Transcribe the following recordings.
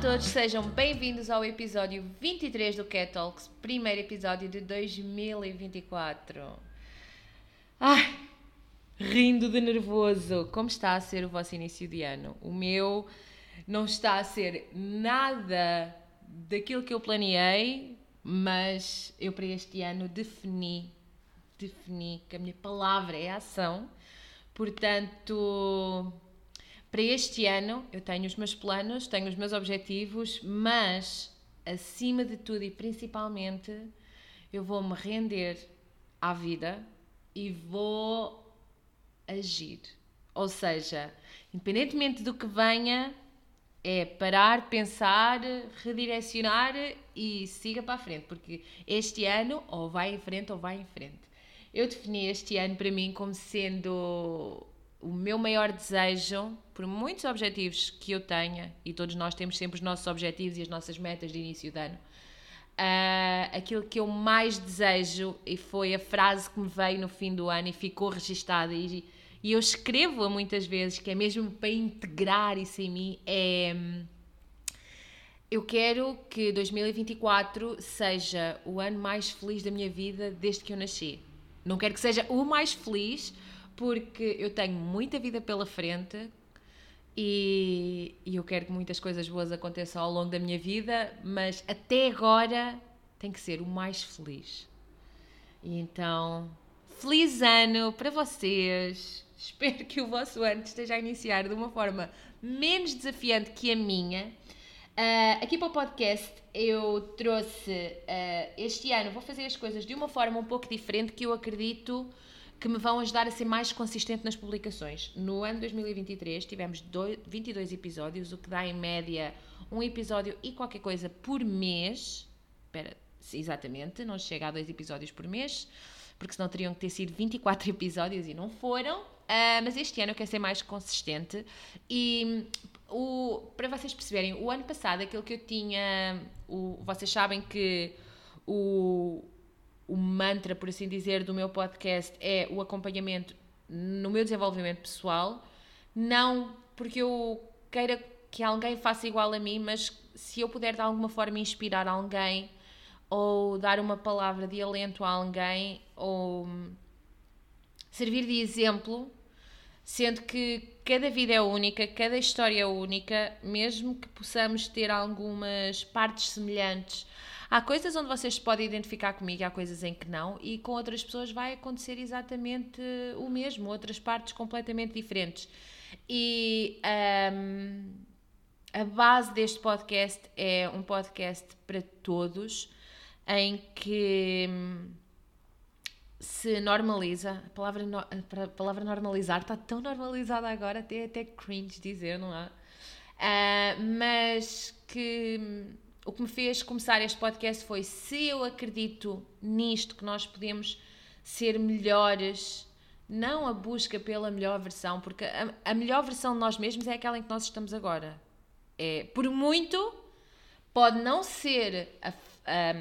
todos, sejam bem-vindos ao episódio 23 do Cat Talks, primeiro episódio de 2024. Ai, rindo de nervoso. Como está a ser o vosso início de ano? O meu não está a ser nada daquilo que eu planeei, mas eu para este ano defini, defini que a minha palavra é ação. Portanto, para este ano eu tenho os meus planos, tenho os meus objetivos, mas acima de tudo e principalmente eu vou me render à vida e vou agir. Ou seja, independentemente do que venha, é parar, pensar, redirecionar e siga para a frente, porque este ano ou vai em frente ou vai em frente. Eu defini este ano para mim como sendo o meu maior desejo, por muitos objetivos que eu tenha, e todos nós temos sempre os nossos objetivos e as nossas metas de início de ano, uh, aquilo que eu mais desejo, e foi a frase que me veio no fim do ano e ficou registada, e, e eu escrevo-a muitas vezes, que é mesmo para integrar isso em mim, é. Eu quero que 2024 seja o ano mais feliz da minha vida desde que eu nasci. Não quero que seja o mais feliz, porque eu tenho muita vida pela frente e, e, eu quero que muitas coisas boas aconteçam ao longo da minha vida, mas até agora tem que ser o mais feliz. E então, feliz ano para vocês! Espero que o vosso ano esteja a iniciar de uma forma menos desafiante que a minha. Uh, aqui para o podcast eu trouxe uh, este ano, vou fazer as coisas de uma forma um pouco diferente que eu acredito que me vão ajudar a ser mais consistente nas publicações. No ano 2023 tivemos dois, 22 episódios, o que dá em média um episódio e qualquer coisa por mês. Espera, exatamente, não chega a dois episódios por mês, porque senão teriam que ter sido 24 episódios e não foram. Uh, mas este ano eu quero ser mais consistente e o, para vocês perceberem, o ano passado aquilo que eu tinha, o, vocês sabem que o, o mantra, por assim dizer, do meu podcast é o acompanhamento no meu desenvolvimento pessoal. Não porque eu queira que alguém faça igual a mim, mas se eu puder de alguma forma inspirar alguém ou dar uma palavra de alento a alguém ou servir de exemplo, sendo que cada vida é única, cada história é única, mesmo que possamos ter algumas partes semelhantes Há coisas onde vocês podem identificar comigo, há coisas em que não, e com outras pessoas vai acontecer exatamente o mesmo, outras partes completamente diferentes. E um, a base deste podcast é um podcast para todos, em que hum, se normaliza, a palavra, a palavra normalizar está tão normalizada agora, até, até cringe dizer, não é? Uh, mas que hum, o que me fez começar este podcast foi se eu acredito nisto, que nós podemos ser melhores, não a busca pela melhor versão, porque a, a melhor versão de nós mesmos é aquela em que nós estamos agora. É, por muito, pode não ser a, a,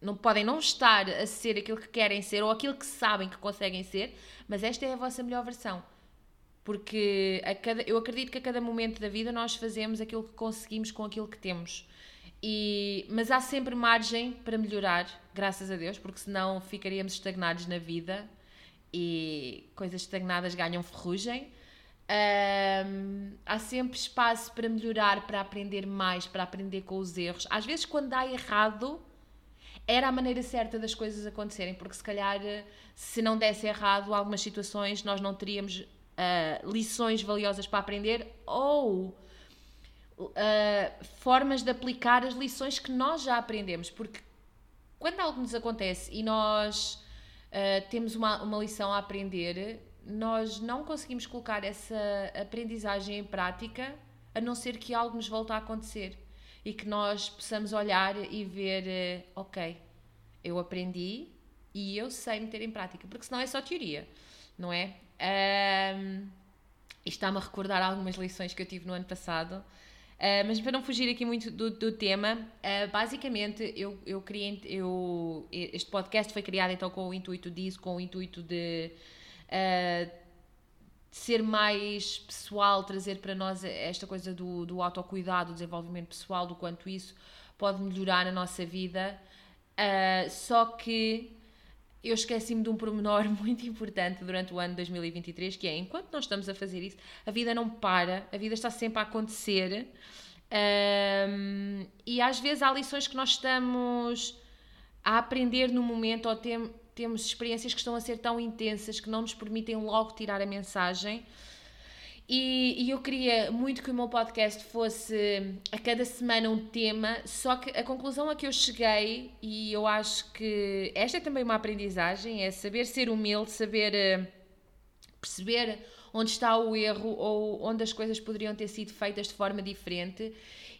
não podem não estar a ser aquilo que querem ser ou aquilo que sabem que conseguem ser, mas esta é a vossa melhor versão. Porque a cada, eu acredito que a cada momento da vida nós fazemos aquilo que conseguimos com aquilo que temos. E, mas há sempre margem para melhorar, graças a Deus, porque senão ficaríamos estagnados na vida e coisas estagnadas ganham ferrugem. Um, há sempre espaço para melhorar, para aprender mais, para aprender com os erros. Às vezes, quando dá errado, era a maneira certa das coisas acontecerem, porque se calhar, se não desse errado, algumas situações nós não teríamos uh, lições valiosas para aprender ou uh, formas de aplicar as lições que nós já aprendemos. Porque quando algo nos acontece e nós uh, temos uma, uma lição a aprender, nós não conseguimos colocar essa aprendizagem em prática a não ser que algo nos volte a acontecer e que nós possamos olhar e ver, ok, eu aprendi e eu sei meter em prática, porque senão é só teoria, não é? Um, isto está-me a recordar algumas lições que eu tive no ano passado. Uh, mas para não fugir aqui muito do, do tema, uh, basicamente eu, eu criei, eu, este podcast foi criado então com o intuito disso, com o intuito de uh, ser mais pessoal, trazer para nós esta coisa do, do autocuidado, do desenvolvimento pessoal, do quanto isso pode melhorar a nossa vida. Só que eu esqueci-me de um pormenor muito importante durante o ano de 2023, que é, enquanto nós estamos a fazer isso, a vida não para, a vida está sempre a acontecer. Um, e às vezes há lições que nós estamos a aprender no momento ou tem, temos experiências que estão a ser tão intensas que não nos permitem logo tirar a mensagem. E, e, eu queria muito que o meu podcast fosse a cada semana um tema, só que a conclusão a que eu cheguei, e eu acho que esta é também uma aprendizagem, é saber ser humilde, saber uh, perceber onde está o erro ou onde as coisas poderiam ter sido feitas de forma diferente.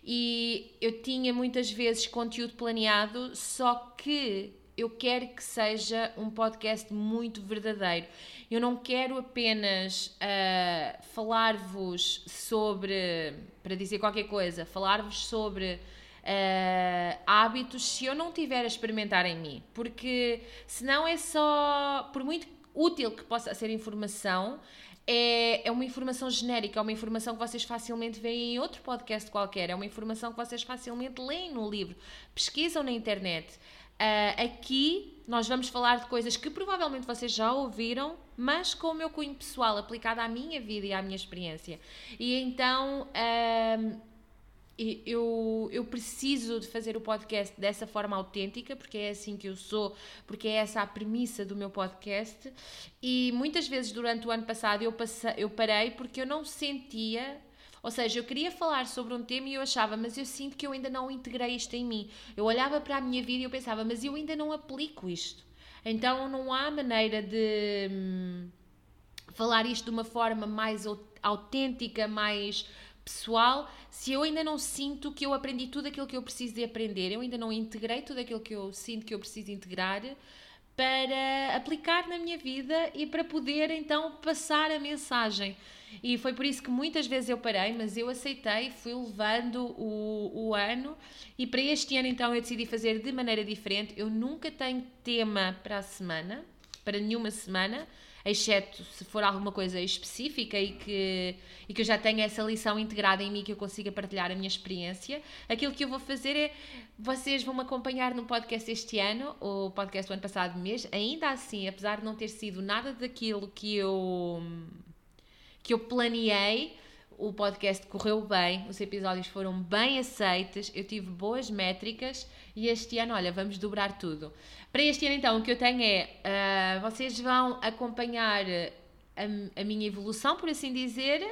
E eu tinha muitas vezes conteúdo planeado, só que eu quero que seja um podcast muito verdadeiro. Eu não quero apenas uh, falar-vos sobre, para dizer qualquer coisa, falar-vos sobre uh, hábitos se eu não tiver a experimentar em mim. Porque senão é só, por muito útil que possa ser informação, é, é uma informação genérica, é uma informação que vocês facilmente veem em outro podcast qualquer, é uma informação que vocês facilmente leem no livro, pesquisam na internet. Uh, aqui nós vamos falar de coisas que provavelmente vocês já ouviram, mas com o meu cunho pessoal aplicado à minha vida e à minha experiência. E então uh, eu, eu preciso de fazer o podcast dessa forma autêntica, porque é assim que eu sou, porque é essa a premissa do meu podcast. E muitas vezes durante o ano passado eu, passei, eu parei porque eu não sentia ou seja, eu queria falar sobre um tema e eu achava, mas eu sinto que eu ainda não integrei isto em mim. Eu olhava para a minha vida e eu pensava, mas eu ainda não aplico isto. Então não há maneira de hum, falar isto de uma forma mais autêntica, mais pessoal, se eu ainda não sinto que eu aprendi tudo aquilo que eu preciso de aprender, eu ainda não integrei tudo aquilo que eu sinto que eu preciso integrar para aplicar na minha vida e para poder então passar a mensagem. E foi por isso que muitas vezes eu parei, mas eu aceitei, fui levando o, o ano e para este ano então eu decidi fazer de maneira diferente. Eu nunca tenho tema para a semana, para nenhuma semana, exceto se for alguma coisa específica e que, e que eu já tenha essa lição integrada em mim que eu consiga partilhar a minha experiência. Aquilo que eu vou fazer é, vocês vão me acompanhar no podcast este ano, o podcast do ano passado mês, ainda assim, apesar de não ter sido nada daquilo que eu que eu planeei. O podcast correu bem, os episódios foram bem aceitos, eu tive boas métricas e este ano, olha, vamos dobrar tudo. Para este ano, então, o que eu tenho é: uh, vocês vão acompanhar a, a minha evolução, por assim dizer,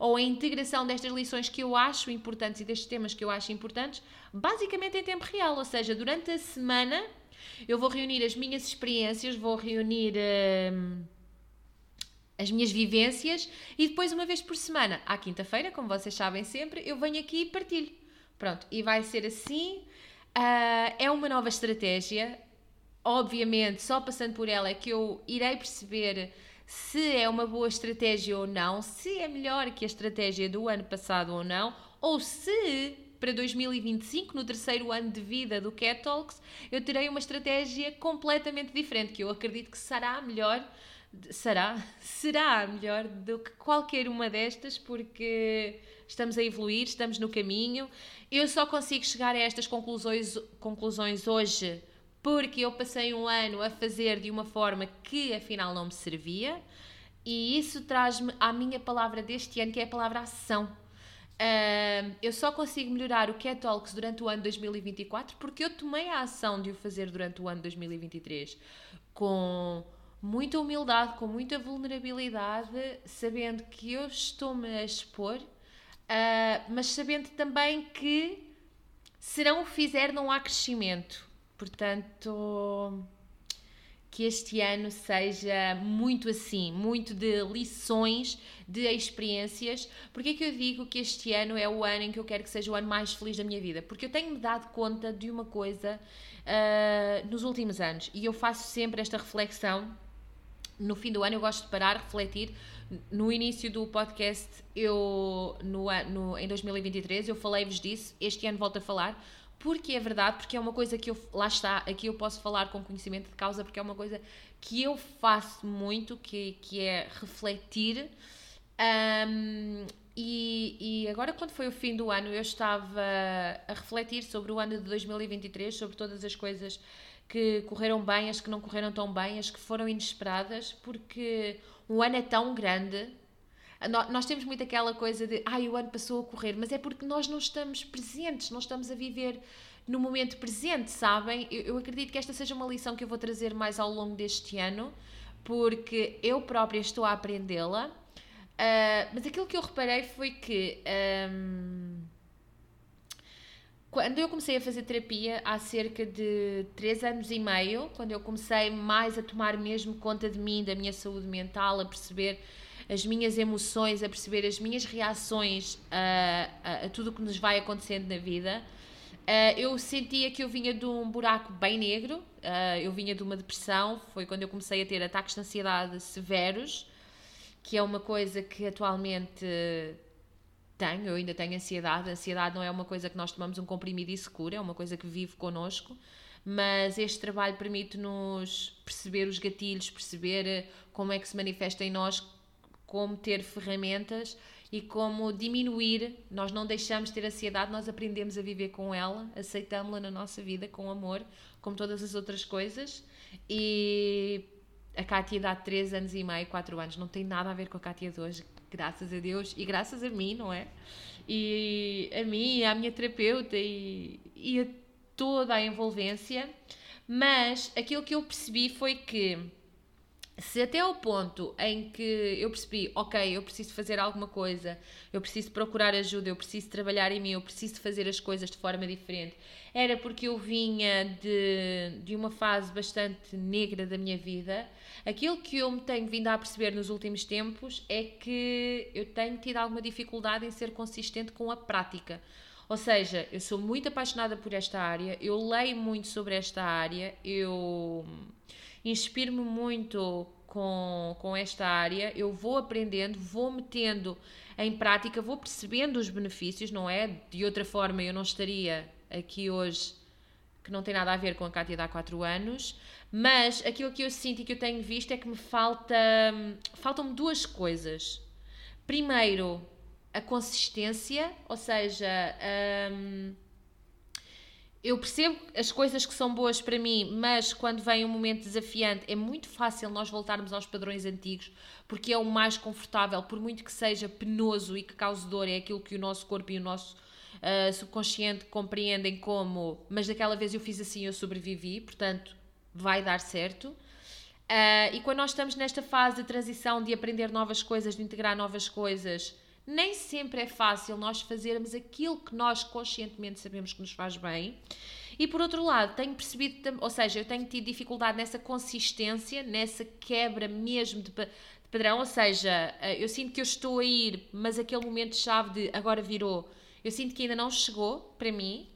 ou a integração destas lições que eu acho importantes e destes temas que eu acho importantes, basicamente em tempo real. Ou seja, durante a semana eu vou reunir as minhas experiências, vou reunir. Uh, as minhas vivências e depois, uma vez por semana, à quinta-feira, como vocês sabem sempre, eu venho aqui e partilho. Pronto, e vai ser assim. Uh, é uma nova estratégia. Obviamente, só passando por ela é que eu irei perceber se é uma boa estratégia ou não, se é melhor que a estratégia do ano passado ou não, ou se para 2025, no terceiro ano de vida do Cat eu terei uma estratégia completamente diferente, que eu acredito que será melhor será, será melhor do que qualquer uma destas, porque estamos a evoluir, estamos no caminho. Eu só consigo chegar a estas conclusões, conclusões hoje porque eu passei um ano a fazer de uma forma que afinal não me servia, e isso traz-me à minha palavra deste ano, que é a palavra ação. Uh, eu só consigo melhorar o Cat Talks durante o ano 2024 porque eu tomei a ação de o fazer durante o ano 2023 com muita humildade, com muita vulnerabilidade, sabendo que eu estou-me a expor, uh, mas sabendo também que se não o fizer não há crescimento. Portanto, que este ano seja muito assim, muito de lições, de experiências. Porque é que eu digo que este ano é o ano em que eu quero que seja o ano mais feliz da minha vida? Porque eu tenho-me dado conta de uma coisa uh, nos últimos anos e eu faço sempre esta reflexão no fim do ano eu gosto de parar, refletir. No início do podcast, eu no, no, em 2023, eu falei-vos disso, este ano volto a falar, porque é verdade, porque é uma coisa que eu, lá está, aqui eu posso falar com conhecimento de causa, porque é uma coisa que eu faço muito, que, que é refletir Um, e, e, agora, quando foi o fim do ano, eu estava a refletir sobre o ano de 2023, sobre todas as coisas que correram bem, as que não correram tão bem, as que foram inesperadas, porque o ano é tão grande. Nós temos muito aquela coisa de, ai, o ano passou a correr, mas é porque nós não estamos presentes, não estamos a viver no momento presente, sabem? Eu, eu acredito que esta seja uma lição que eu vou trazer mais ao longo deste ano, porque eu própria estou a aprendê-la Uh, mas aquilo que eu reparei foi que um, quando eu comecei a fazer terapia há cerca de 3 anos e meio, quando eu comecei mais a tomar mesmo conta de mim, da minha saúde mental, a perceber as minhas emoções, a perceber as minhas reações a, a, a tudo o que nos vai acontecendo na vida, uh, eu sentia que eu vinha de um buraco bem negro, uh, eu vinha de uma depressão, foi quando eu comecei a ter ataques de ansiedade severos que é uma coisa que atualmente tenho, eu ainda tenho ansiedade. A ansiedade não é uma coisa que nós tomamos um comprimido e se cura, é uma coisa que vive connosco. Mas este trabalho permite-nos perceber os gatilhos, perceber eh, como é que se manifesta em nós, como ter ferramentas e como diminuir. Nós não deixamos de ter ansiedade, nós aprendemos a viver com ela, aceitamos-la na nossa vida com amor, como todas as outras coisas. E a Kátia dá 3 anos e meio, 4 anos, não tem nada a ver com a Kátia de hoje, graças a Deus e graças a mim, não é? E a mim, à minha terapeuta e, e a toda a envolvência, mas aquilo que eu percebi foi que se até ao ponto em que eu percebi, ok, eu preciso fazer alguma coisa, eu preciso procurar ajuda, eu preciso trabalhar em mim, eu preciso fazer as coisas de forma diferente, era porque eu vinha de, de uma fase bastante negra da minha vida. Aquilo que eu me tenho vindo a perceber nos últimos tempos é que eu tenho tido alguma dificuldade em ser consistente com a prática. Ou seja, eu sou muito apaixonada por esta área, eu leio muito sobre esta área, eu inspiro-me muito com, com esta área, eu vou aprendendo, vou metendo em prática, vou percebendo os benefícios, não é? De outra forma, eu não estaria aqui hoje, que não tem nada a ver com a Cátia de há 4 anos, mas aquilo que eu sinto e que eu tenho visto é que me falta. Faltam-me duas coisas. Primeiro, a consistência, ou seja, um, eu percebo as coisas que são boas para mim, mas quando vem um momento desafiante é muito fácil nós voltarmos aos padrões antigos, porque é o mais confortável, por muito que seja penoso e que cause dor, é aquilo que o nosso corpo e o nosso uh, subconsciente compreendem como, mas daquela vez eu fiz assim, eu sobrevivi, portanto vai dar certo. Uh, e quando nós estamos nesta fase de transição, de aprender novas coisas, de integrar novas coisas, nem sempre é fácil nós fazermos aquilo que nós conscientemente sabemos que nos faz bem. E por outro lado, tenho percebido, ou seja, eu tenho tido dificuldade nessa consistência, nessa quebra mesmo de, padrão, ou seja, eh, eu sinto que eu estou a ir, mas aquele momento-chave de agora virou, eu sinto que ainda não chegou para mim.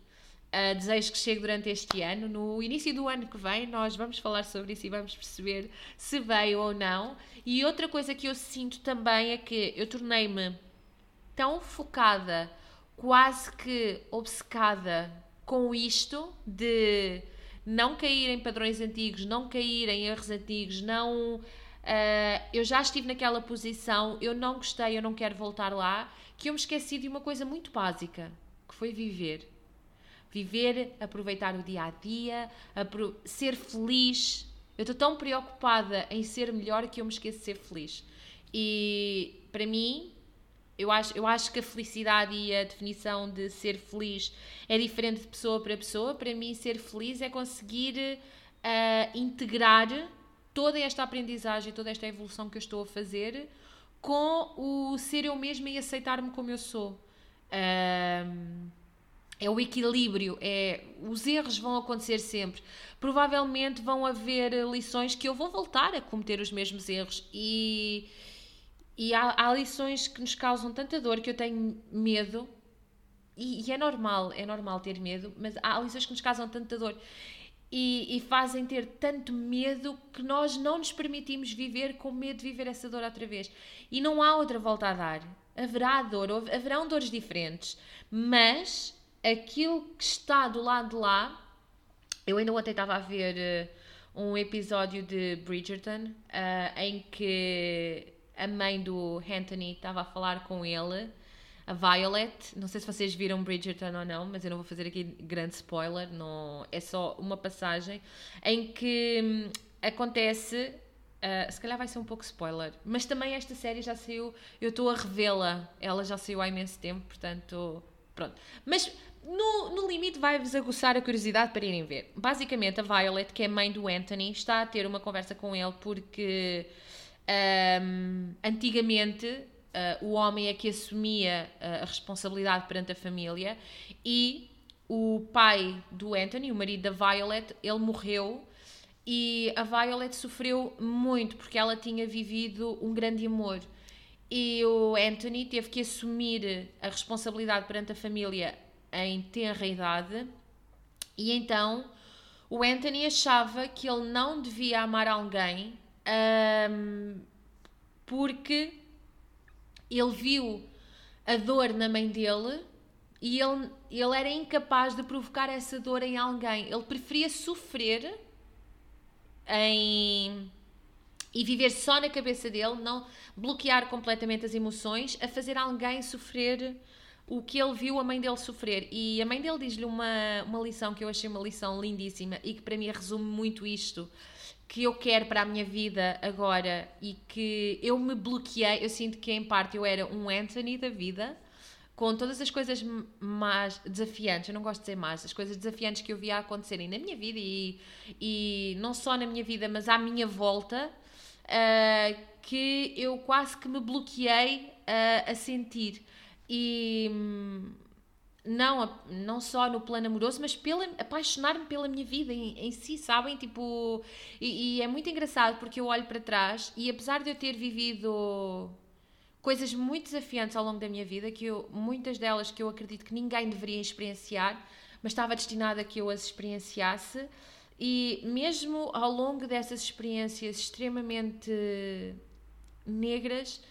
Uh, desejo que chegue durante este ano. No início do ano que vem, nós vamos falar sobre isso e vamos perceber se veio ou não. E outra coisa que eu sinto também é que eu tornei-me tão focada, quase que obcecada com isto de não cair em padrões antigos, não cair em erros antigos, não. Uh, eu já estive naquela posição, eu não gostei, eu não quero voltar lá, que eu me esqueci de uma coisa muito básica, que foi viver. Viver, aproveitar o dia a dia, ser feliz. Eu estou tão preocupada em ser melhor que eu me esqueço de ser feliz. E para mim, eu acho, eu acho que a felicidade e a definição de ser feliz é diferente de pessoa para pessoa. Para mim, ser feliz é conseguir uh, integrar toda esta aprendizagem, toda esta evolução que eu estou a fazer com o ser eu mesma e aceitar-me como eu sou. É o equilíbrio, é os erros vão acontecer sempre. Provavelmente vão haver lições que eu vou voltar a cometer os mesmos erros e e há, há lições que nos causam tanta dor que eu tenho medo, e, e, é normal, é normal ter medo, mas há lições que nos causam tanta dor e, e, fazem ter tanto medo que nós não nos permitimos viver com medo de viver essa dor outra vez. E não há outra volta a dar. Haverá dor, haverão dores diferentes, mas aquilo que está do lado de lá, eu ainda ontem estava a ver uh, um episódio de Bridgerton uh, em que a mãe do Anthony estava a falar com ele, a Violet. Não sei se vocês viram Bridgerton ou não, mas eu não vou fazer aqui grande spoiler. Não, é só uma passagem em que hum, acontece. Uh, se calhar vai ser um pouco spoiler, mas também esta série já saiu. Eu estou a revê-la, ela já saiu há imenso tempo, portanto. Pronto. Mas no, no limite vai-vos aguçar a curiosidade para irem ver. Basicamente, a Violet, que é mãe do Anthony, está a ter uma conversa com ele porque um, antigamente uh, o homem é que assumia uh, a responsabilidade perante a família e o pai do Anthony, o marido da Violet, ele morreu e a Violet sofreu muito porque ela tinha vivido um grande amor. E o Anthony teve que assumir a responsabilidade perante a família em tenra idade, e então o Anthony achava que ele não devia amar alguém um, porque ele viu a dor na mãe dele e ele, ele era incapaz de provocar essa dor em alguém. Ele preferia sofrer em e viver só na cabeça dele, não bloquear completamente as emoções, a fazer alguém sofrer o que ele viu a mãe dele sofrer. E a mãe dele diz-lhe uma, uma lição que eu achei uma lição lindíssima e que para mim resume muito isto que eu quero para a minha vida agora e que eu me bloqueei. Eu sinto que em parte eu era um Anthony da vida, com todas as coisas mais desafiantes, eu não gosto de dizer mais, as coisas desafiantes que eu via acontecerem na minha vida e, e não só na minha vida, mas à minha volta, uh, que eu quase que me bloqueei uh, a sentir e hum, não, não só no plano amoroso, mas pela, apaixonar-me pela minha vida em, em si, sabem? Tipo, e, e, é muito engraçado porque eu olho para trás e apesar de eu ter vivido coisas muito desafiantes ao longo da minha vida, que eu, muitas delas que eu acredito que ninguém deveria experienciar, mas estava destinada a que eu as experienciasse, e mesmo ao longo dessas experiências extremamente negras,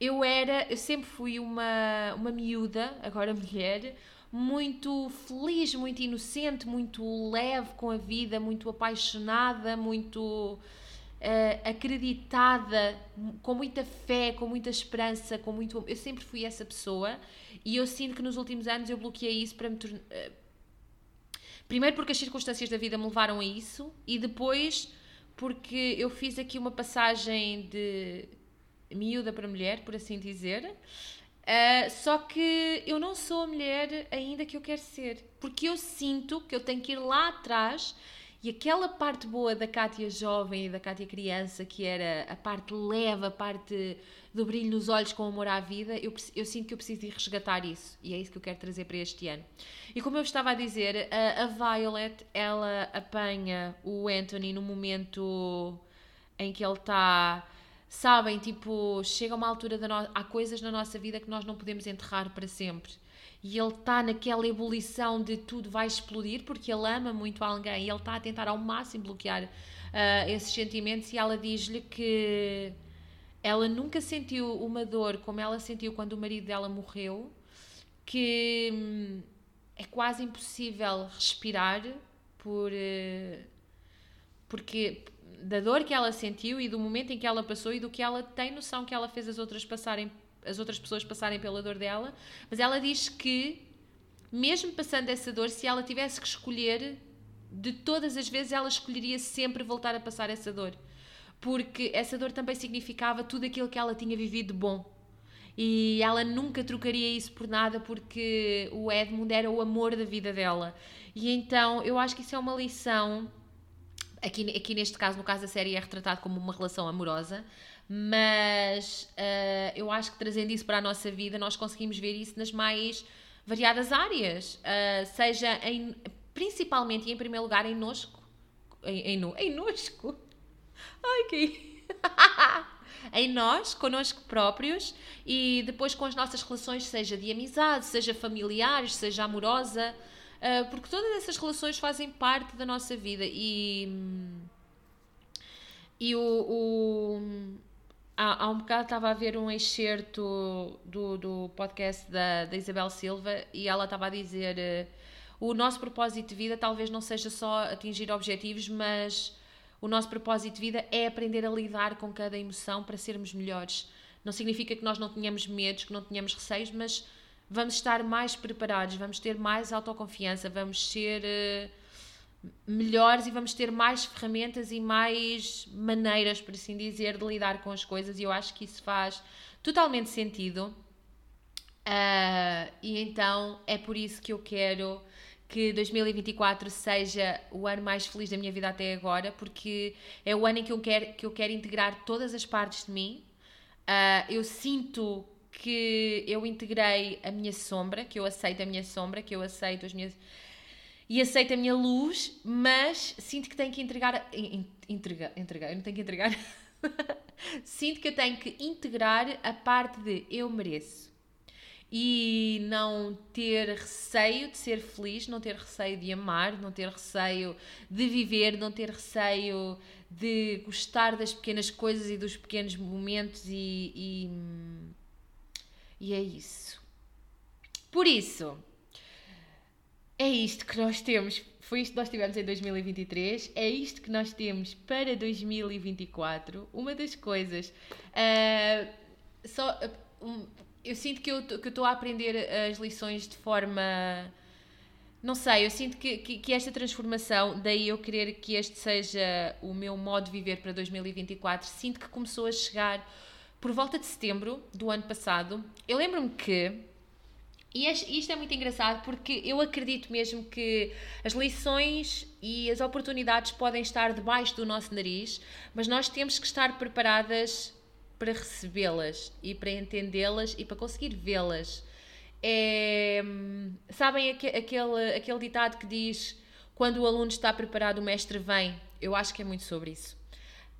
eu era, eu sempre fui uma, uma miúda, agora mulher, muito feliz, muito inocente, muito leve com a vida, muito apaixonada, muito uh, acreditada, com muita fé, com muita esperança, com muito. Eu sempre fui essa pessoa e eu sinto que nos últimos anos eu bloqueei isso para me tornar. Uh, primeiro porque as circunstâncias da vida me levaram a isso e depois porque eu fiz aqui uma passagem de miúda para mulher, por assim dizer. Uh, só que eu não sou a mulher ainda que eu quero ser, porque eu sinto que eu tenho que ir lá atrás e aquela parte boa da Kátia jovem e da Kátia criança, que era a parte leve, a parte do brilho nos olhos com amor à vida, eu, eu sinto que eu preciso de resgatar isso e é isso que eu quero trazer para este ano. E como eu estava a dizer, a, a Violet ela apanha o Anthony no momento em que ele está sabem, tipo, chega uma altura da no... há coisas na nossa vida que nós não podemos enterrar para sempre. E ele está naquela ebulição de tudo vai explodir porque ele ama muito alguém e ele está a tentar ao máximo bloquear uh, esses sentimentos. E ela diz-lhe que ela nunca sentiu uma dor como ela sentiu quando o marido dela morreu, que hum, é quase impossível respirar por. Uh, porque da dor que ela sentiu e do momento em que ela passou e do que ela tem noção que ela fez as outras passarem as outras pessoas passarem pela dor dela, mas ela diz que mesmo passando essa dor, se ela tivesse que escolher, de todas as vezes ela escolheria sempre voltar a passar essa dor. Porque essa dor também significava tudo aquilo que ela tinha vivido de bom. E ela nunca trocaria isso por nada porque o Edmund era o amor da vida dela. E então eu acho que isso é uma lição Aqui, aqui neste caso, no caso da série, é retratado como uma relação amorosa, mas uh, eu acho que trazendo isso para a nossa vida, nós conseguimos ver isso nas mais variadas áreas, uh, seja em, principalmente e em primeiro lugar em nosco, em, em, em nosco, ai que em nós, connosco próprios e depois com as nossas relações, seja de amizade, seja familiares, seja amorosa, Uh, porque todas essas relações fazem parte da nossa vida e. E o. o há, há um bocado estava a ver um excerto do, do podcast da, da Isabel Silva e ela estava a dizer: uh, o nosso propósito de vida talvez não seja só atingir objetivos, mas o nosso propósito de vida é aprender a lidar com cada emoção para sermos melhores Não significa que nós não tenhamos medos, que não tenhamos receios, mas vamos estar mais preparados, vamos ter mais autoconfiança, vamos ser uh, melhores e vamos ter mais ferramentas e mais maneiras, por assim dizer, de lidar com as coisas. E eu acho que isso faz totalmente sentido. Uh, e então é por isso que eu quero que 2024 seja o ano mais feliz da minha vida até agora, porque é o ano em que eu quero, que eu quero integrar todas as partes de mim. Uh, eu sinto que eu integrei a minha sombra, que eu aceito a minha sombra, que eu aceito as minhas. e aceito a minha luz, mas sinto que tenho que entregar. Entregar, entregar, eu não tenho que entregar. sinto que eu tenho que integrar a parte de eu mereço e não ter receio de ser feliz, não ter receio de amar, não ter receio de viver, não ter receio de gostar das pequenas coisas e dos pequenos momentos e, e, e é isso. Por isso, é isto que nós temos. Foi isto que nós tivemos em 2023, é isto que nós temos para 2024. Uma das coisas. Uh, só. Um, eu sinto que eu estou a aprender as lições de forma. Não sei, eu sinto que, que, que, esta transformação, daí eu querer que este seja o meu modo de viver para 2024, sinto que começou a chegar por volta de setembro do ano passado. Eu lembro-me que. E isto é muito engraçado porque eu acredito mesmo que as lições e as oportunidades podem estar debaixo do nosso nariz, mas nós temos que estar preparadas para recebê-las e para entendê-las e para conseguir vê-las. É, sabem aquele, aquele ditado que diz quando o aluno está preparado, o mestre vem? Eu acho que é muito sobre isso.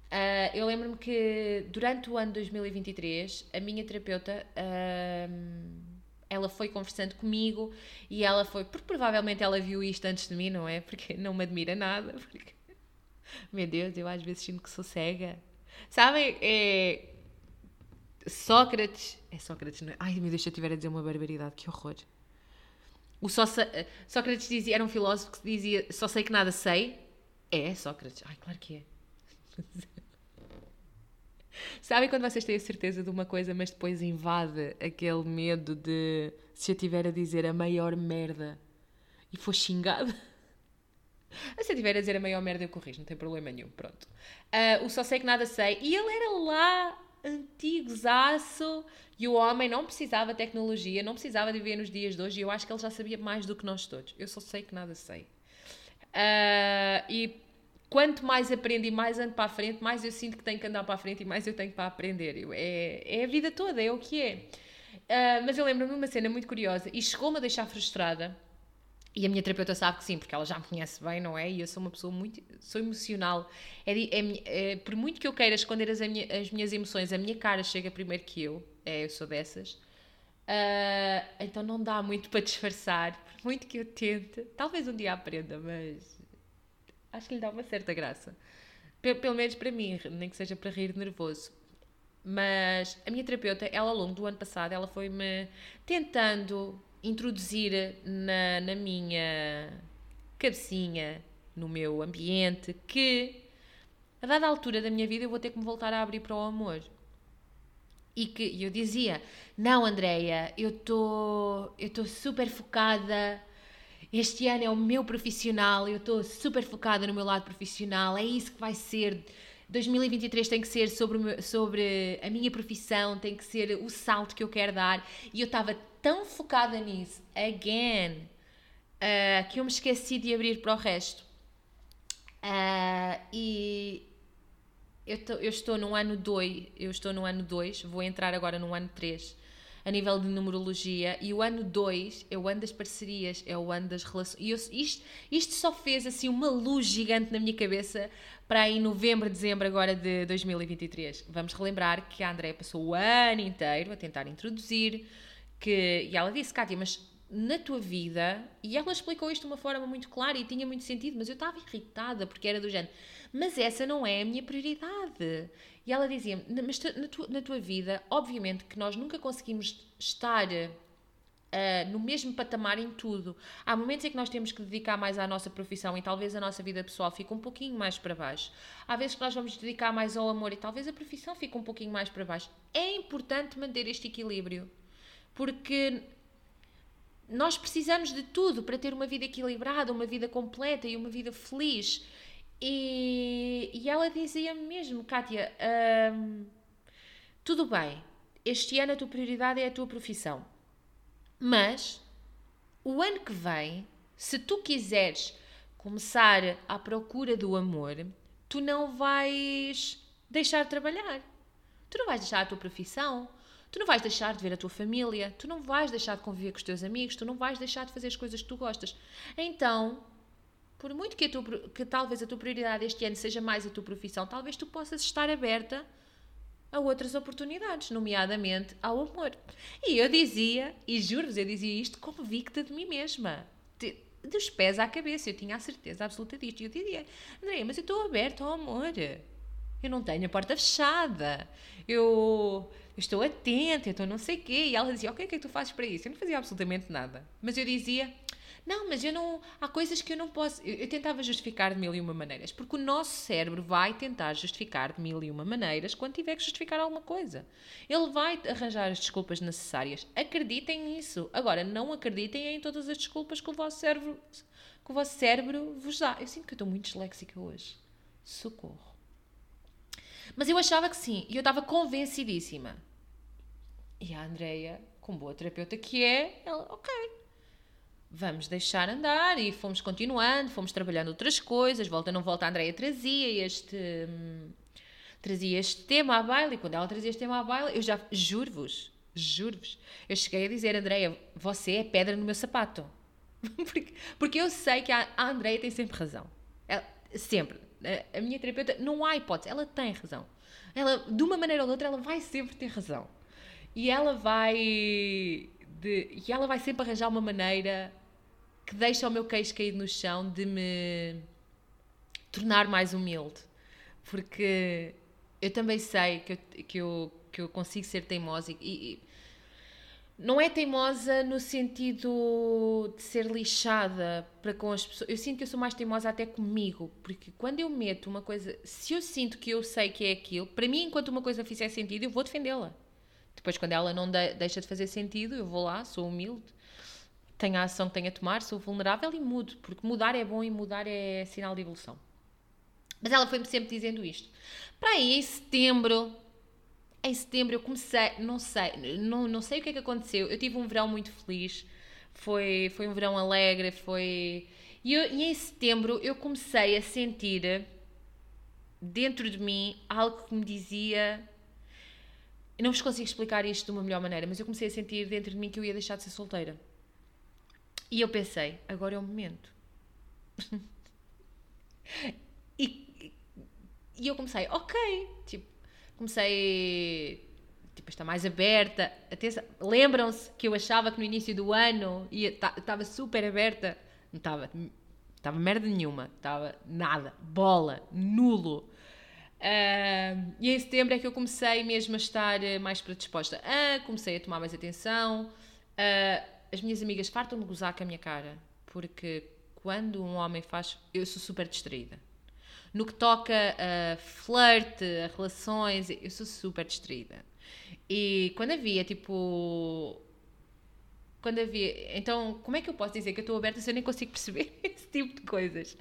Uh, eu lembro-me que durante o ano 2023, a minha terapeuta. Uh, ela foi conversando comigo e ela foi, porque provavelmente ela viu isto antes de mim, não é? Porque não me admira nada. Porque, meu Deus, eu às vezes sinto que sou cega. Sabem? É, Sócrates. É Sócrates, não é? Ai, meu Deus, se eu estiver a dizer uma barbaridade, que horror. O só, Sócrates dizia, era um filósofo que dizia: Só sei que nada sei. É, Sócrates. Ai, claro que é. Sabem quando vocês têm a certeza de uma coisa, mas depois invade aquele medo de se eu estiver a dizer a maior merda e for xingado? Se eu estiver a dizer a maior merda, eu corrijo, não tem problema nenhum. Pronto. Uh, o só sei que nada sei. E ele era lá antigozaço e o homem não precisava de tecnologia, não precisava de viver nos dias de hoje e eu acho que ele já sabia mais do que nós todos. Eu só sei que nada sei. Uh, e quanto mais aprendo e mais ando para a frente, mais eu sinto que tenho que andar para a frente e mais eu tenho para aprender. Eu, é, é a vida toda, é o que é. Uh, mas eu lembro-me de uma cena muito curiosa e chegou-me a deixar frustrada e a minha terapeuta sabe que sim, porque ela já me conhece bem, não é? E eu sou uma pessoa muito. sou emocional. É, é, é por muito que eu queira esconder as, as, minhas emoções, a minha cara chega primeiro que eu. É, eu sou dessas. Uh, então não dá muito para disfarçar, por muito que eu tente. Talvez um dia aprenda, mas. Acho que lhe dá uma certa graça. Pelo, menos para mim, nem que seja para rir nervoso. Mas a minha terapeuta, ela ao longo do ano passado, ela foi-me tentando introduzir na, na minha cabecinha, no meu ambiente, que a dada altura da minha vida eu vou ter que me voltar a abrir para o amor. E que eu dizia: Não, Andreia, eu estou tô super focada. Este ano é o meu profissional, eu estou super focada no meu lado profissional, é isso que vai ser. 2023 tem que ser sobre, sobre a minha profissão, tem que ser o salto que eu quero dar. E eu estava tão focada nisso, again, uh, que eu me esqueci de abrir para o resto. Uh, e eu, eu, estou no ano 2, eu estou no ano 2, vou entrar agora no ano 3 a nível de numerologia e o ano 2 é o ano das parcerias, é o ano das relações. E eu, isto, isto só fez assim uma luz gigante na minha cabeça para aí novembro, dezembro agora de 2023. Vamos relembrar que a Andrea passou o ano inteiro a tentar introduzir que, e ela disse, Kátia, mas na tua vida, e ela explicou isto de uma forma muito clara e tinha muito sentido, mas eu estava irritada porque era do género, mas essa não é a minha prioridade. E ela dizia mas na tua, na tua vida, obviamente que nós nunca conseguimos estar Uh, no mesmo patamar em tudo. Há momentos em que nós temos que dedicar mais à nossa profissão e talvez a nossa vida pessoal fique um pouquinho mais para baixo. Há vezes que nós vamos dedicar mais ao amor e talvez a profissão fique um pouquinho mais para baixo. É importante manter este equilíbrio, porque nós precisamos de tudo para ter uma vida equilibrada, uma vida completa e uma vida feliz. E, e ela dizia mesmo, Kátia, hum, tudo bem, este ano a tua prioridade é a tua profissão mas o ano que vem, se tu quiseres começar à procura do amor, tu não vais deixar de trabalhar. Tu não vais deixar a tua profissão. Tu não vais deixar de ver a tua família. Tu não vais deixar de conviver com os teus amigos. Tu não vais deixar de fazer as coisas que tu gostas. Então, por muito que, a que talvez a tua prioridade este ano seja mais a tua profissão, talvez tu possas estar aberta a outras oportunidades, nomeadamente ao amor. E eu dizia, e juro-vos, eu dizia isto convicta de mim mesma. De, dos pés à cabeça, eu tinha a certeza absoluta disto. E eu dizia, André, mas eu estou aberta ao amor. Eu não tenho a porta fechada. Eu estou atenta, eu estou não sei o quê. E ela dizia, ok, o que é que tu fazes para isso? Eu não fazia absolutamente nada. Mas eu dizia, não, mas eu não. Há coisas que eu não posso. Eu, eu, tentava justificar de mil e uma maneiras, porque o nosso cérebro vai tentar justificar de mil e uma maneiras quando tiver que justificar alguma coisa. Ele vai arranjar as desculpas necessárias. Acreditem nisso. Agora, não acreditem em todas as desculpas que o vosso cérebro, que o vosso cérebro vos dá. Eu sinto que eu estou muito disléxica hoje. Socorro. Mas eu achava que sim, e eu estava convencidíssima. E a Andreia, como boa terapeuta que é, ela, ok, vamos deixar andar e fomos continuando, fomos trabalhando outras coisas, volta não volta a Andrea trazia este hum, trazia este tema à baila e quando ela trazia este tema à baila, eu já juro-vos, juro-vos, eu cheguei a dizer, Andreia, você é pedra no meu sapato. porque, porque eu sei que a, a Andreia tem sempre razão. Ela, sempre. A, minha terapeuta, não há hipótese, ela tem razão. Ela, de uma maneira ou de outra, ela vai sempre ter razão. E ela vai de, e ela vai sempre arranjar uma maneira que deixa o meu queixo caído no chão de me tornar mais humilde. Porque eu também sei que eu, que eu, que eu consigo ser teimosa e, e não é teimosa no sentido de ser lixada para com as pessoas. Eu sinto que eu sou mais teimosa até comigo, porque quando eu meto uma coisa, se eu sinto que eu sei que é aquilo, para mim, enquanto uma coisa fizer sentido, eu vou defendê-la. Depois, quando ela não de, deixa de fazer sentido, eu vou lá, sou humilde, tenho a ação que tenho a tomar, sou vulnerável e mudo, porque mudar é bom e mudar é sinal de evolução. Mas ela foi-me sempre dizendo isto. Para aí, em setembro, em setembro eu comecei, não sei, não, não sei o que é que aconteceu. Eu tive um verão muito feliz, foi, foi um verão alegre, foi. E, eu, e em setembro eu comecei a sentir dentro de mim algo que me dizia eu não vos consigo explicar isto de uma melhor maneira, mas eu comecei a sentir dentro de mim que eu ia deixar de ser solteira. E eu pensei, agora é o momento. e, e eu comecei, ok. Tipo, comecei tipo, está mais aberta. Lembram-se que eu achava que no início do ano estava super aberta? Não estava. Estava merda nenhuma. Estava nada. Bola. Nulo. Uh, e em setembro é que eu comecei mesmo a estar eh, mais predisposta. Ah, comecei a tomar mais atenção. Uh, as minhas amigas fartam-me gozar com a minha cara, porque quando um homem faz. Eu sou super distraída. No que toca a flerte, a relações, eu sou super distraída. E quando havia tipo. Quando havia. Então, como é que eu posso dizer que eu estou aberta se eu nem consigo perceber esse tipo de coisas?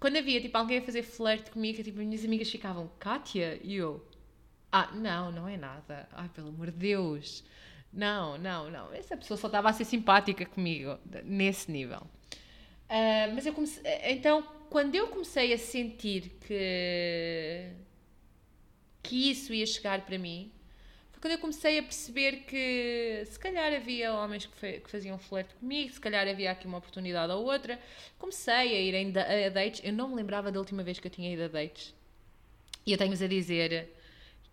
Quando havia tipo alguém a fazer flerte comigo, tipo, minhas amigas ficavam, Kátia? E eu, ah, não, não é nada. Ai, pelo amor de Deus. Não, não, não. Essa pessoa só estava a ser simpática comigo, nesse nível. Uh, mas eu comecei. Então, quando eu comecei a sentir que. que isso ia chegar para mim, foi quando eu comecei a perceber que se calhar havia homens que, que faziam flerte comigo, se calhar havia aqui uma oportunidade ou outra. Comecei a ir a dates. Eu não me lembrava da última vez que eu tinha ido a dates. E eu tenho-vos a dizer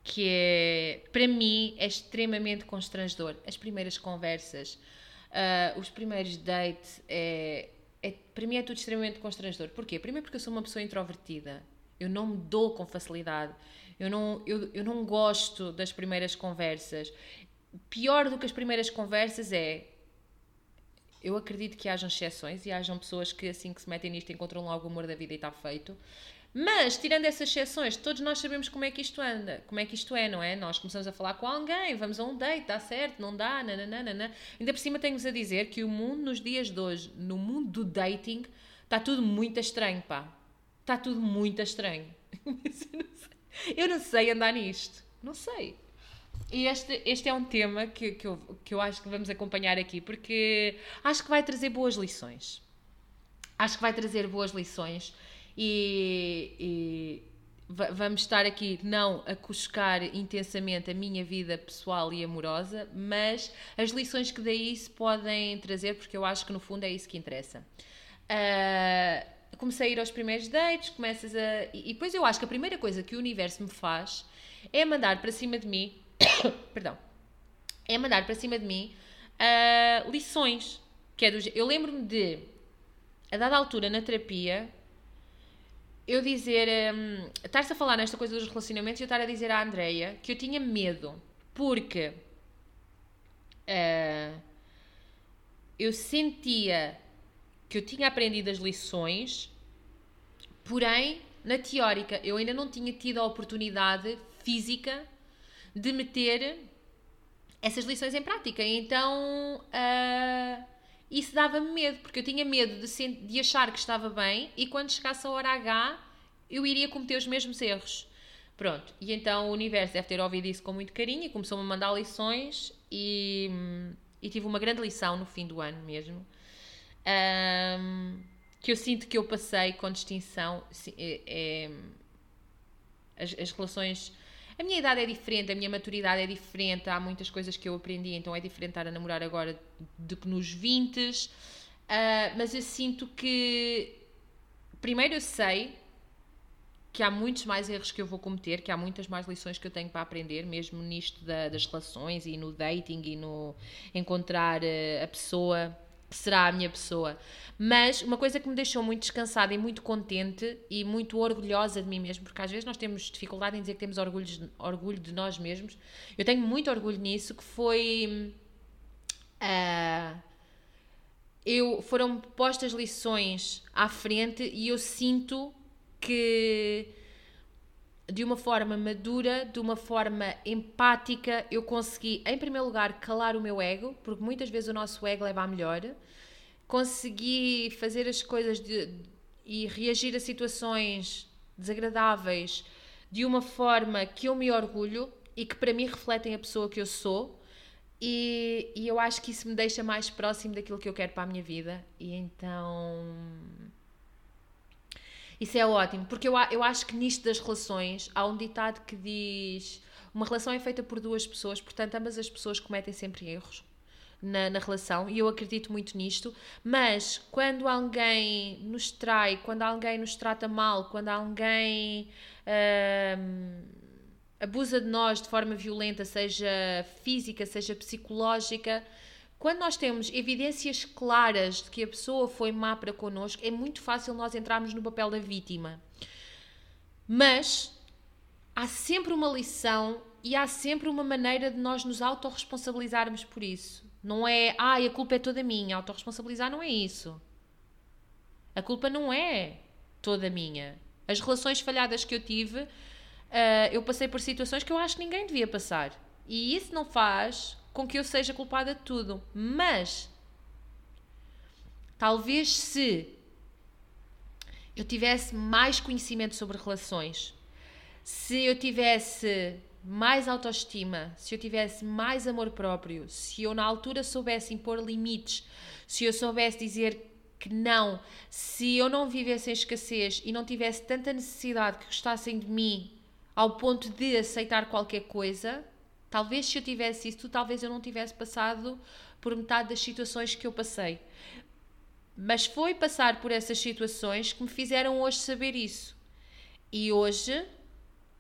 que é, para mim, é extremamente constrangedor. As primeiras conversas, uh, os primeiros dates, é, é, para mim é tudo extremamente constrangedor. Porquê? Primeiro porque eu sou uma pessoa introvertida. Eu não me dou com facilidade. Eu não, eu, eu não gosto das primeiras conversas. Pior do que as primeiras conversas é eu acredito que hajam exceções e hajam pessoas que assim que se metem nisto encontram logo o amor da vida e está feito. Mas, tirando essas exceções, todos nós sabemos como é que isto anda, como é que isto é, não é? Nós começamos a falar com alguém, vamos a um date, dá certo, não dá, nananana. Ainda por cima tenho-vos a dizer que o mundo nos dias de hoje, no mundo do dating, está tudo muito estranho, pá. Está tudo muito estranho. eu não sei andar nisto. Não sei. E este, este é um tema que, que, eu, que eu acho que vamos acompanhar aqui, porque acho que vai trazer boas lições. Acho que vai trazer boas lições e, e vamos estar aqui não a cuscar intensamente a minha vida pessoal e amorosa, mas as lições que daí se podem trazer, porque eu acho que no fundo é isso que interessa. Uh, comecei a ir aos primeiros dates, começas a. E depois eu acho que a primeira coisa que o universo me faz é mandar para cima de mim. perdão. É mandar para cima de mim uh, lições. Que é do, eu lembro-me de, a dada altura na terapia, eu dizer, um, estar-se a falar nesta coisa dos relacionamentos e eu estar a dizer à Andreia que eu tinha medo, porque uh, eu sentia que eu tinha aprendido as lições, porém, na teórica, eu ainda não tinha tido a oportunidade física de meter essas lições em prática. Então, uh, isso dava-me medo, porque eu tinha medo de, de achar que estava bem e quando chegasse a hora H eu iria cometer os mesmos erros. Pronto, e então o universo deve ter ouvido isso com muito carinho e começou-me a mandar lições e, e, tive uma grande lição no fim do ano mesmo. Um, que eu sinto que eu passei com distinção. É, é, as, as relações a minha idade é diferente, a minha maturidade é diferente, há muitas coisas que eu aprendi, então é diferente estar a namorar agora do que nos 20. Uh, ah, mas eu sinto que. Primeiro, eu sei que há muitos mais erros que eu vou cometer, que há muitas mais lições que eu tenho para aprender, mesmo nisto da, das relações e no dating e no encontrar uh, a pessoa será a minha pessoa. Mas uma coisa que me deixou muito descansada e muito contente e muito orgulhosa de mim mesmo, porque às vezes nós temos dificuldade em dizer que temos orgulho de, orgulho de nós mesmos. Eu tenho muito orgulho nisso, que foi. Uh, eu, foram postas lições à frente e eu sinto que de uma forma madura, de uma forma empática, eu consegui, em primeiro lugar, calar o meu ego, porque muitas vezes o nosso ego leva a melhor. Consegui fazer as coisas de, e reagir a situações desagradáveis de uma forma que eu me orgulho e que para mim refletem a pessoa que eu sou. E, e eu acho que isso me deixa mais próximo daquilo que eu quero para a minha vida. E então isso é ótimo, porque eu, eu acho que nisto das relações há um ditado que diz: uma relação é feita por duas pessoas, portanto, ambas as pessoas cometem sempre erros. Na, na, relação e eu acredito muito nisto, mas quando alguém nos trai, quando alguém nos trata mal, quando alguém hum, abusa de nós de forma violenta, seja física, seja psicológica, quando nós temos evidências claras de que a pessoa foi má para connosco, é muito fácil nós entrarmos no papel da vítima. Mas há sempre uma lição e há sempre uma maneira de nós nos autorresponsabilizarmos por isso. Não é, ah, a culpa é toda minha. Autorresponsabilizar não é isso. A culpa não é toda minha. As relações falhadas que eu tive, uh, eu passei por situações que eu acho que ninguém devia passar. E isso não faz com que eu seja culpada de tudo. Mas talvez se eu tivesse mais conhecimento sobre relações, se eu tivesse mais autoestima, se eu tivesse mais amor próprio, se eu na altura soubesse impor limites, se eu soubesse dizer que não, se eu não vivesse em escassez e não tivesse tanta necessidade que gostassem de mim ao ponto de aceitar qualquer coisa, Talvez se eu tivesse isso, talvez eu não tivesse passado por metade das situações que eu passei. Mas foi passar por essas situações que me fizeram hoje saber isso. E hoje,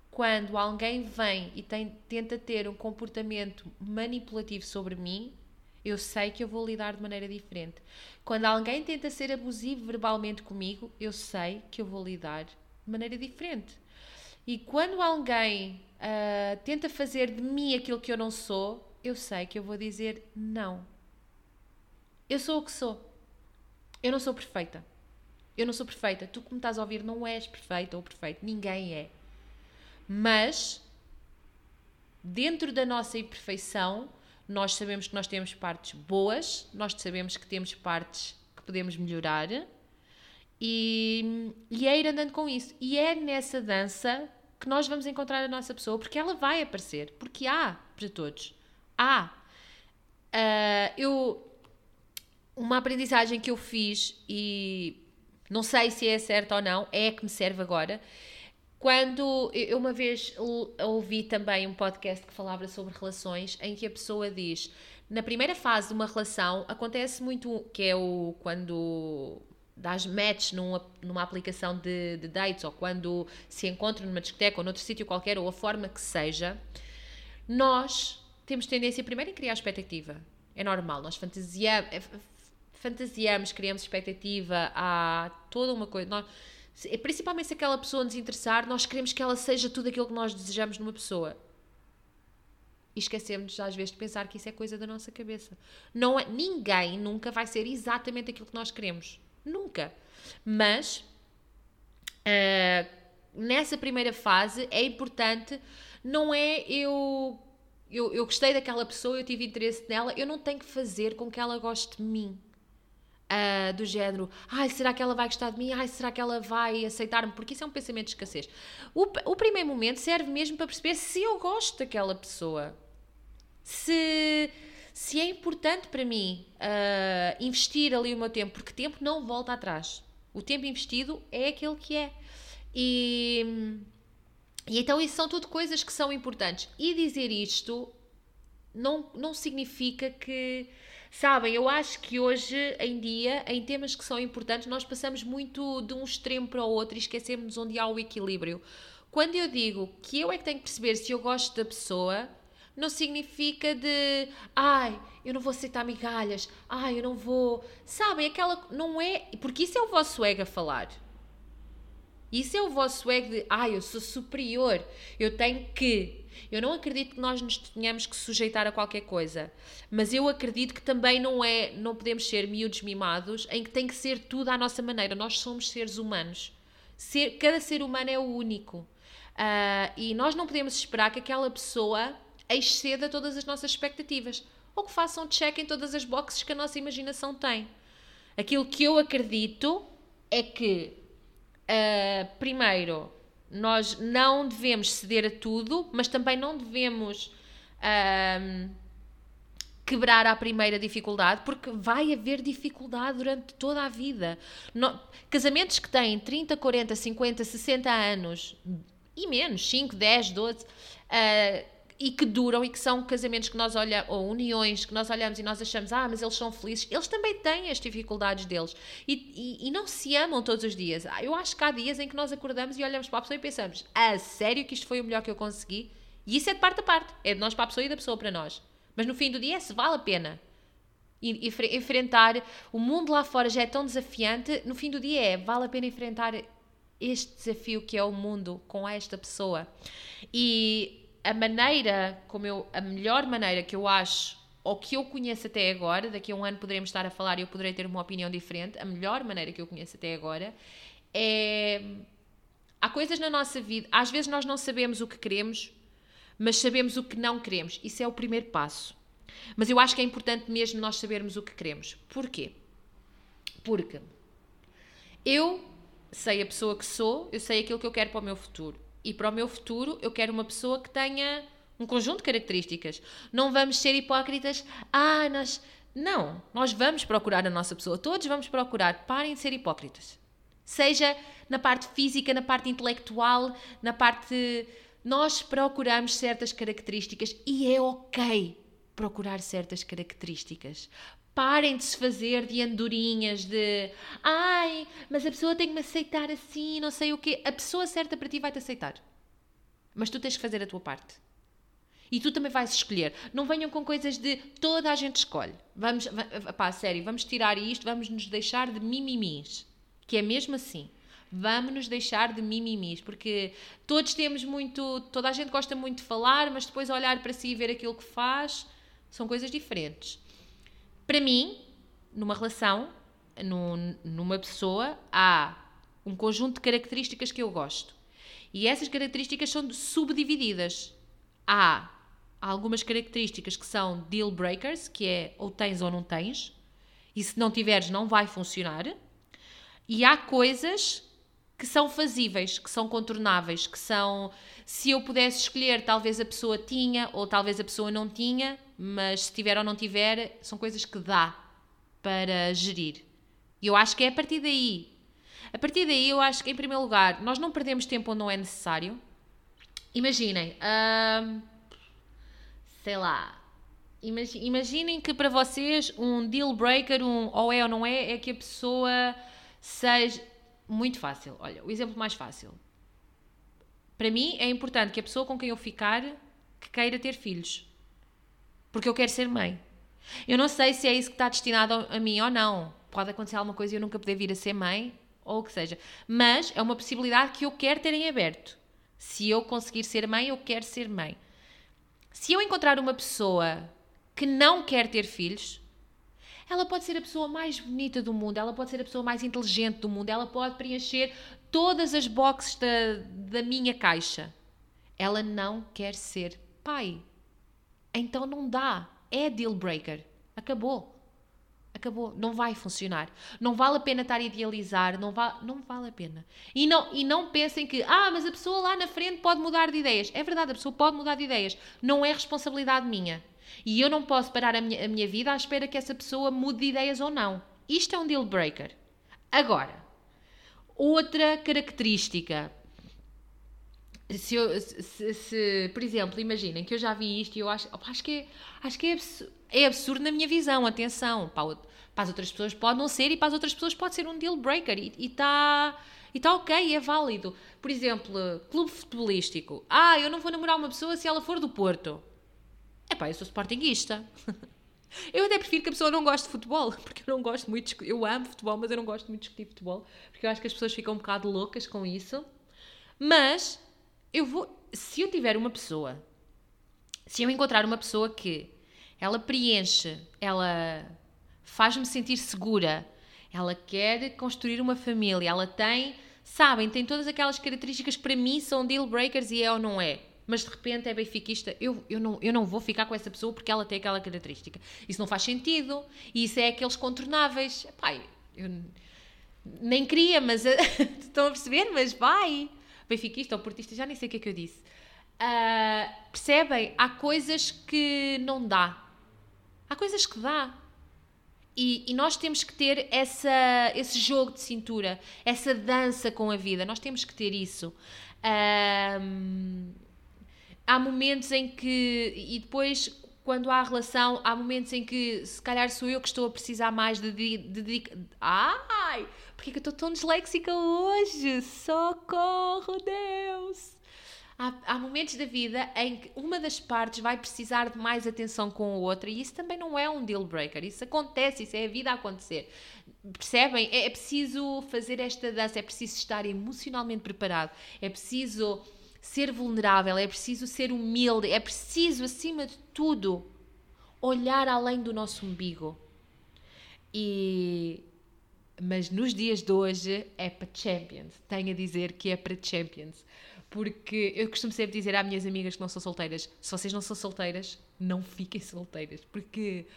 quando alguém vem e tem, tenta ter um comportamento manipulativo sobre mim, eu sei que eu vou lidar de maneira diferente. Quando alguém tenta ser abusivo verbalmente comigo, eu sei que eu vou lidar de maneira diferente. E quando alguém uh, tenta fazer de mim aquilo que eu não sou, eu sei que eu vou dizer não. eu sou o que sou. Eu não sou perfeita. Eu não sou perfeita. Tu, como estás a ouvir, não és perfeita ou perfeito. Ninguém é. Mas, dentro da nossa imperfeição, nós sabemos que nós temos partes boas, nós sabemos que temos partes que podemos melhorar e, e é ir andando com isso. E é nessa dança que nós vamos encontrar a nossa pessoa, porque ela vai aparecer, porque há para todos. Há. Uh, eu, uma aprendizagem que eu fiz e não sei se é certa ou não, é que me serve agora. Quando eu uma vez ouvi também um podcast que falava sobre relações, em que a pessoa diz, na primeira fase de uma relação, acontece muito que é o quando dás match numa, numa aplicação de, de dates ou quando se encontram numa discoteca ou noutro sítio qualquer ou a forma que seja, nós temos tendência primeiro em criar expectativa. É normal, nós fantasiamos, é, fantasiamos criamos expectativa, há toda uma coisa. Nós, principalmente se aquela pessoa nos interessar, nós queremos que ela seja tudo aquilo que nós desejamos numa pessoa. E esquecemos às vezes de pensar que isso é coisa da nossa cabeça. Não é, ninguém nunca vai ser exatamente aquilo que nós queremos. Nunca. Mas uh, nessa primeira fase é importante, não é eu, eu, eu gostei daquela pessoa, eu tive interesse nela, eu não tenho que fazer com que ela goste de mim. Uh, do género, ai, será que ela vai gostar de mim? Ai, será que ela vai aceitar-me? Porque isso é um pensamento de escassez. O, o primeiro momento serve mesmo para perceber se eu gosto daquela pessoa. Se se é importante para mim uh, investir ali o meu tempo, porque tempo não volta atrás. O tempo investido é aquele que é. E, e então isso são tudo coisas que são importantes. E dizer isto não, não significa que. Sabem, eu acho que hoje em dia, em temas que são importantes, nós passamos muito de um extremo para o outro e esquecemos onde há o equilíbrio. Quando eu digo que eu é que tenho que perceber se eu gosto da pessoa, não significa de ai, eu não vou aceitar migalhas, ai, eu não vou. Sabem, aquela. Não é. Porque isso é o vosso ego a falar. Isso é o vosso ego de ai, eu sou superior, eu tenho que. Eu não acredito que nós nos tenhamos que sujeitar a qualquer coisa, mas eu acredito que também não é, não podemos ser miúdos mimados em que tem que ser tudo à nossa maneira. Nós somos seres humanos. Ser, cada ser humano é o único. Uh, e nós não podemos esperar que aquela pessoa exceda todas as nossas expectativas ou que façam check em todas as boxes que a nossa imaginação tem. Aquilo que eu acredito é que, uh, primeiro, nós não devemos ceder a tudo, mas também não devemos uh, quebrar à primeira dificuldade, porque vai haver dificuldade durante toda a vida. No, casamentos que têm 30, 40, 50, 60 anos e menos, 5, 10, 12. Uh, e que duram e que são casamentos que nós olhamos, ou uniões que nós olhamos e nós achamos, ah, mas eles são felizes, eles também têm as dificuldades deles e, e, e, não se amam todos os dias. Eu acho que há dias em que nós acordamos e olhamos para a pessoa e pensamos, a sério que isto foi o melhor que eu consegui? E isso é de parte a parte, é de nós para a pessoa e da pessoa para nós. Mas no fim do dia, se vale a pena enfrentar o mundo lá fora já é tão desafiante, no fim do dia é, vale a pena enfrentar este desafio que é o mundo com esta pessoa. E a maneira, como eu, a melhor maneira que eu acho, ou que eu conheço até agora, daqui a um ano poderemos estar a falar e eu poderei ter uma opinião diferente, a melhor maneira que eu conheço até agora é. Há coisas na nossa vida, às vezes nós não sabemos o que queremos, mas sabemos o que não queremos. Isso é o primeiro passo. Mas eu acho que é importante mesmo nós sabermos o que queremos. Porquê? Porque eu sei a pessoa que sou, eu sei aquilo que eu quero para o meu futuro e para o meu futuro eu quero uma pessoa que tenha um conjunto de características. Não vamos ser hipócritas. Ah, nós. Não, nós vamos procurar a nossa pessoa. Todos vamos procurar. Parem de ser hipócritas. Seja na parte física, na parte intelectual, na parte. Nós procuramos certas características e é ok procurar certas características. Parem de se fazer de andorinhas, de ai, mas a pessoa tem que me aceitar assim, não sei o quê. A pessoa certa para ti vai te aceitar. Mas tu tens que fazer a tua parte. E tu também vais escolher. Não venham com coisas de toda a gente escolhe. Vamos, pá, sério, vamos tirar isto, vamos nos deixar de mimimis. Que é mesmo assim. Vamos nos deixar de mimimis, porque todos temos muito, toda a gente gosta muito de falar, mas depois olhar para si e ver aquilo que faz, são coisas diferentes. Para mim, numa relação, num, numa pessoa, há um conjunto de características que eu gosto. E essas características são subdivididas. Há algumas características que são deal breakers, que é ou tens ou não tens, e se não tiveres não vai funcionar. E há coisas que são fazíveis, que são contornáveis, que são se eu pudesse escolher, talvez a pessoa tinha ou talvez a pessoa não tinha, mas se tiver ou não tiver, são coisas que dá para gerir. E eu acho que é a partir daí. A partir daí, eu acho que, em primeiro lugar, nós não perdemos tempo onde não é necessário. Imaginem, hum, sei lá, imaginem que para vocês um deal breaker, um ou é ou não é, é que a pessoa seja. Muito fácil. Olha, o exemplo mais fácil. Para mim é importante que a pessoa com quem eu ficar que queira ter filhos. Porque eu quero ser mãe. Eu não sei se é isso que está destinado a mim ou não. Pode acontecer alguma coisa e eu nunca poder vir a ser mãe, ou o que seja. Mas é uma possibilidade que eu quero ter em aberto. Se eu conseguir ser mãe, eu quero ser mãe. Se eu encontrar uma pessoa que não quer ter filhos, ela pode ser a pessoa mais bonita do mundo, ela pode ser a pessoa mais inteligente do mundo, ela pode preencher todas as boxes da, da minha caixa. Ela não quer ser pai. Então não dá. É deal breaker. Acabou. Acabou. Não vai funcionar. Não vale a pena estar a idealizar. Não, va não vale a pena. E não, e não pensem que, ah, mas a pessoa lá na frente pode mudar de ideias. É verdade, a pessoa pode mudar de ideias. Não é responsabilidade minha. E eu não posso parar a minha, a minha vida à espera que essa pessoa mude de ideias ou não. Isto é um deal breaker. Agora, outra característica se, eu, se, se, por exemplo, imaginem que eu já vi isto e eu acho, opa, acho que, é, acho que é, absurdo, é absurdo na minha visão, atenção, para, para, as outras pessoas pode não ser e para as outras pessoas pode ser um deal breaker e está e tá ok, é válido. Por exemplo, clube futebolístico. Ah, eu não vou namorar uma pessoa se ela for do Porto. Pá, eu sou sportinguista. Eu até prefiro que a pessoa não goste de futebol, porque eu não gosto muito, de, eu amo futebol, mas eu não gosto muito de discutir futebol, porque eu acho que as pessoas ficam um bocado loucas com isso. Mas eu vou. Se eu tiver uma pessoa, se eu encontrar uma pessoa que ela preenche, ela faz-me sentir segura, ela quer construir uma família, ela tem, sabem, tem todas aquelas características que para mim são deal breakers e é ou não é. Mas de repente é benfiquista, eu, eu, não, eu não vou ficar com essa pessoa porque ela tem aquela característica. Isso não faz sentido. E isso é aqueles contornáveis. Pai, eu nem queria, mas estão a perceber? Mas vai benfiquista ou portista, já nem sei o que é que eu disse. Uh, percebem? Há coisas que não dá. Há coisas que dá. E, e, nós temos que ter essa, esse jogo de cintura, essa dança com a vida. Nós temos que ter isso. Um, há momentos em que. E depois, quando há relação, há momentos em que se calhar sou eu que estou a precisar mais de. de, ai! Porquê que eu estou tão disléxica hoje? Socorro, Deus! Há, há, momentos da vida em que uma das partes vai precisar de mais atenção com a outra e isso também não é um deal breaker. Isso acontece, isso é a vida a acontecer. Percebem? É, é preciso fazer esta dança, é preciso estar emocionalmente preparado, é preciso ser vulnerável, é preciso ser humilde, é preciso, acima de tudo, olhar além do nosso umbigo. E mas nos dias de hoje é para Champions. Tenho a dizer que é para Champions. Porque eu costumo sempre dizer às minhas amigas que não são solteiras: se vocês não são solteiras, não fiquem solteiras. Porque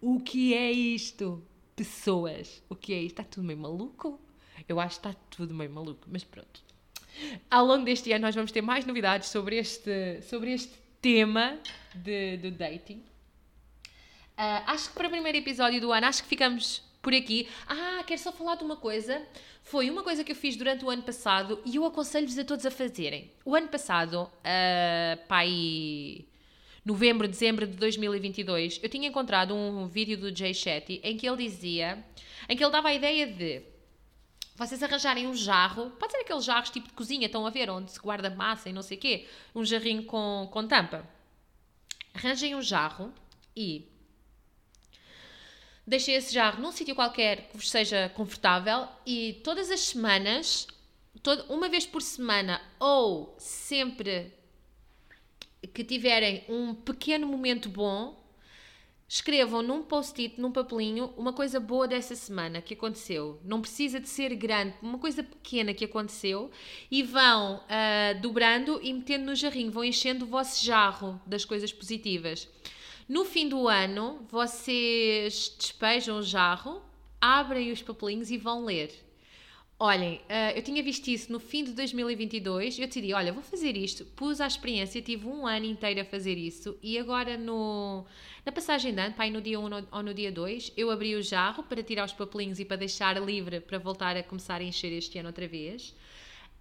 o que é isto? Pessoas, o que é isto? Está tudo meio maluco? Eu acho que está tudo meio maluco, mas pronto. Ao longo deste ano, nós vamos ter mais novidades sobre este, sobre este tema de, de dating. Uh, acho que para o primeiro episódio do ano, acho que ficamos por aqui. Ah, quero só falar de uma coisa. Foi uma coisa que eu fiz durante o ano passado e eu aconselho-vos a todos a fazerem. O ano passado, uh, pai novembro, dezembro de 2022, eu tinha encontrado um vídeo do Jay Shetty em que ele dizia, em que ele dava a ideia de vocês arranjarem um jarro, pode ser aqueles jarros tipo de cozinha, estão a ver, onde se guarda massa e não sei o quê, um jarrinho com, com tampa. Arranjem um jarro e deixem esse jarro num sítio qualquer que vos seja confortável e todas as semanas, todo, uma vez por semana ou sempre que tiverem um pequeno momento bom, escrevam num post-it, num papelinho, uma coisa boa dessa semana que aconteceu. Não precisa de ser grande, uma coisa pequena que aconteceu e vão uh, dobrando e metendo no jarrinho, vão enchendo o vosso jarro das coisas positivas. No fim do ano, vocês despejam o jarro, abrem os papelinhos e vão ler. Olhem, uh, eu tinha visto isso no fim de 2022. Eu decidi, olha, vou fazer isto. Pus a experiência, tive um ano inteiro a fazer isso. E agora, no, na passagem de ano, pai, no dia 1 ou no dia 2, eu abri o jarro para tirar os papelinhos e para deixar livre para voltar a começar a encher este ano outra vez.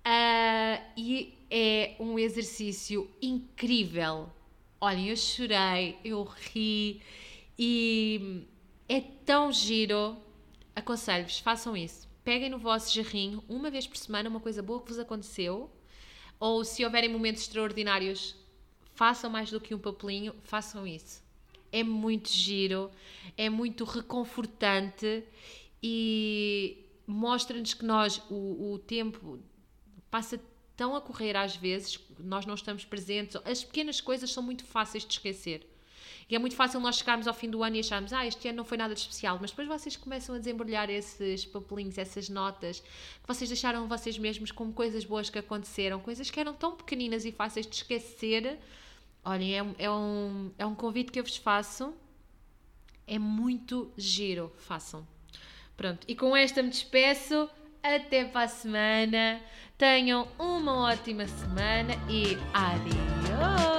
Uh, e é um exercício incrível. Olhem, eu chorei, eu ri e é tão giro. Aconselho-vos, façam isso peguem no vosso jarrinho, uma vez por semana, uma coisa boa que vos aconteceu, ou se houverem momentos extraordinários, façam mais do que um papelinho, façam isso. É muito giro, é muito reconfortante e mostra-nos que nós, o, o tempo passa tão a correr às vezes, nós não estamos presentes, as pequenas coisas são muito fáceis de esquecer. E é muito fácil nós chegarmos ao fim do ano e acharmos, ah, este ano não foi nada de especial, mas depois vocês começam a desembrulhar esses papelinhos, essas notas que vocês deixaram vocês mesmos como coisas boas que aconteceram, coisas que eram tão pequeninas e fáceis de esquecer. Olhem, é, é, um, é um convite que eu vos faço. É muito giro, façam. Pronto, e com esta me despeço. Até para a semana. Tenham uma ótima semana e adiós!